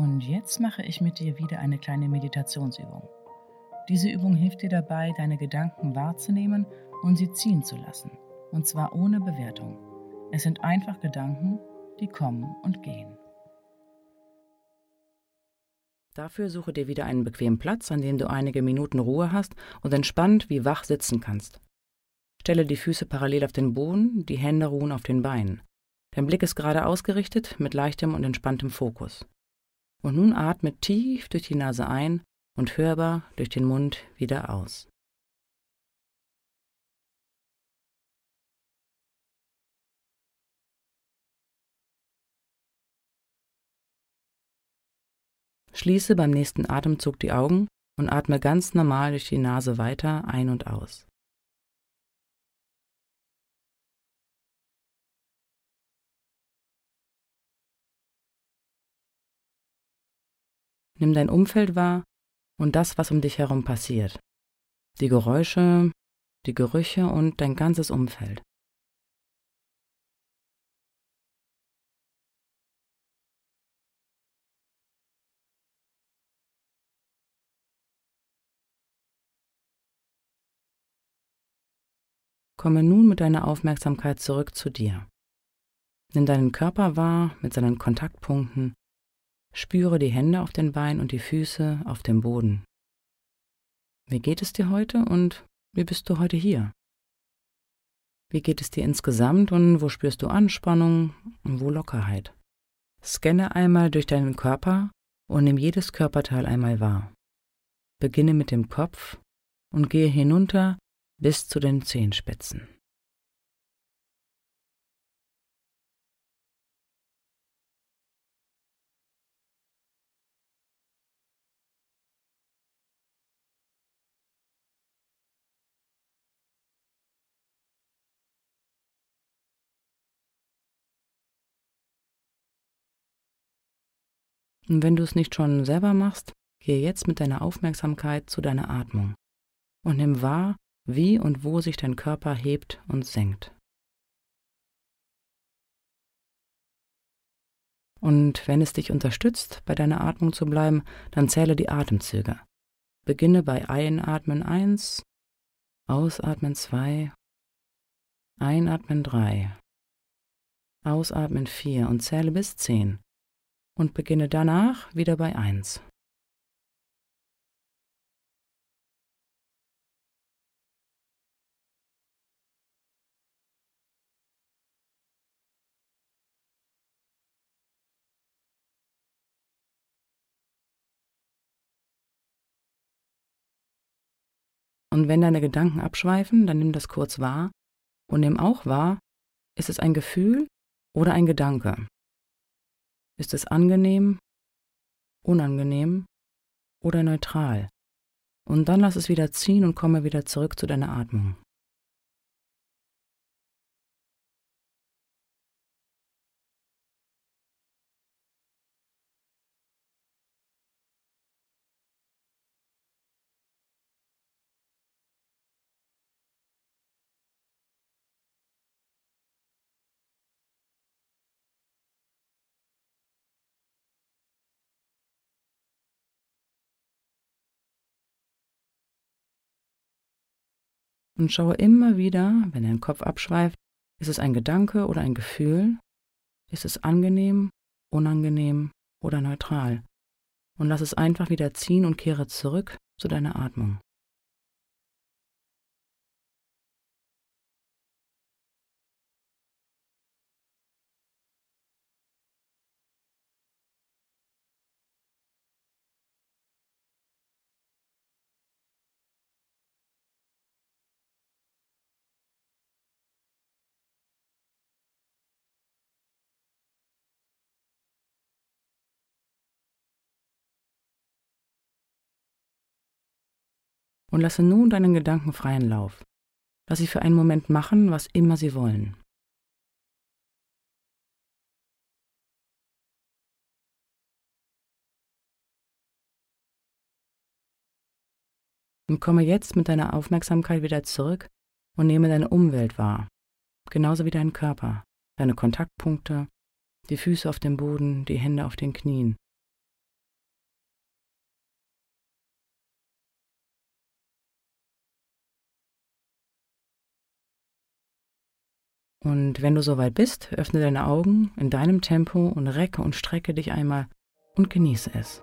Und jetzt mache ich mit dir wieder eine kleine Meditationsübung. Diese Übung hilft dir dabei, deine Gedanken wahrzunehmen und sie ziehen zu lassen. Und zwar ohne Bewertung. Es sind einfach Gedanken, die kommen und gehen. Dafür suche dir wieder einen bequemen Platz, an dem du einige Minuten Ruhe hast und entspannt wie wach sitzen kannst. Stelle die Füße parallel auf den Boden, die Hände ruhen auf den Beinen. Dein Blick ist gerade ausgerichtet mit leichtem und entspanntem Fokus. Und nun atme tief durch die Nase ein und hörbar durch den Mund wieder aus. Schließe beim nächsten Atemzug die Augen und atme ganz normal durch die Nase weiter ein und aus. Nimm dein Umfeld wahr und das, was um dich herum passiert. Die Geräusche, die Gerüche und dein ganzes Umfeld. Komme nun mit deiner Aufmerksamkeit zurück zu dir. Nimm deinen Körper wahr mit seinen Kontaktpunkten. Spüre die Hände auf den Beinen und die Füße auf dem Boden. Wie geht es dir heute und wie bist du heute hier? Wie geht es dir insgesamt und wo spürst du Anspannung und wo Lockerheit? Scanne einmal durch deinen Körper und nimm jedes Körperteil einmal wahr. Beginne mit dem Kopf und gehe hinunter bis zu den Zehenspitzen. Und wenn du es nicht schon selber machst, gehe jetzt mit deiner Aufmerksamkeit zu deiner Atmung und nimm wahr, wie und wo sich dein Körper hebt und senkt. Und wenn es dich unterstützt, bei deiner Atmung zu bleiben, dann zähle die Atemzüge. Beginne bei Einatmen 1, Ausatmen 2, Einatmen 3, Ausatmen 4 und zähle bis 10 und beginne danach wieder bei 1. Und wenn deine Gedanken abschweifen, dann nimm das kurz wahr und nimm auch wahr, ist es ein Gefühl oder ein Gedanke? Ist es angenehm, unangenehm oder neutral? Und dann lass es wieder ziehen und komme wieder zurück zu deiner Atmung. Und schaue immer wieder, wenn dein Kopf abschweift, ist es ein Gedanke oder ein Gefühl? Ist es angenehm, unangenehm oder neutral? Und lass es einfach wieder ziehen und kehre zurück zu deiner Atmung. Und lasse nun deinen Gedanken freien Lauf. Lass sie für einen Moment machen, was immer sie wollen. Und komme jetzt mit deiner Aufmerksamkeit wieder zurück und nehme deine Umwelt wahr, genauso wie deinen Körper, deine Kontaktpunkte, die Füße auf dem Boden, die Hände auf den Knien. Und wenn du soweit bist, öffne deine Augen in deinem Tempo und recke und strecke dich einmal und genieße es.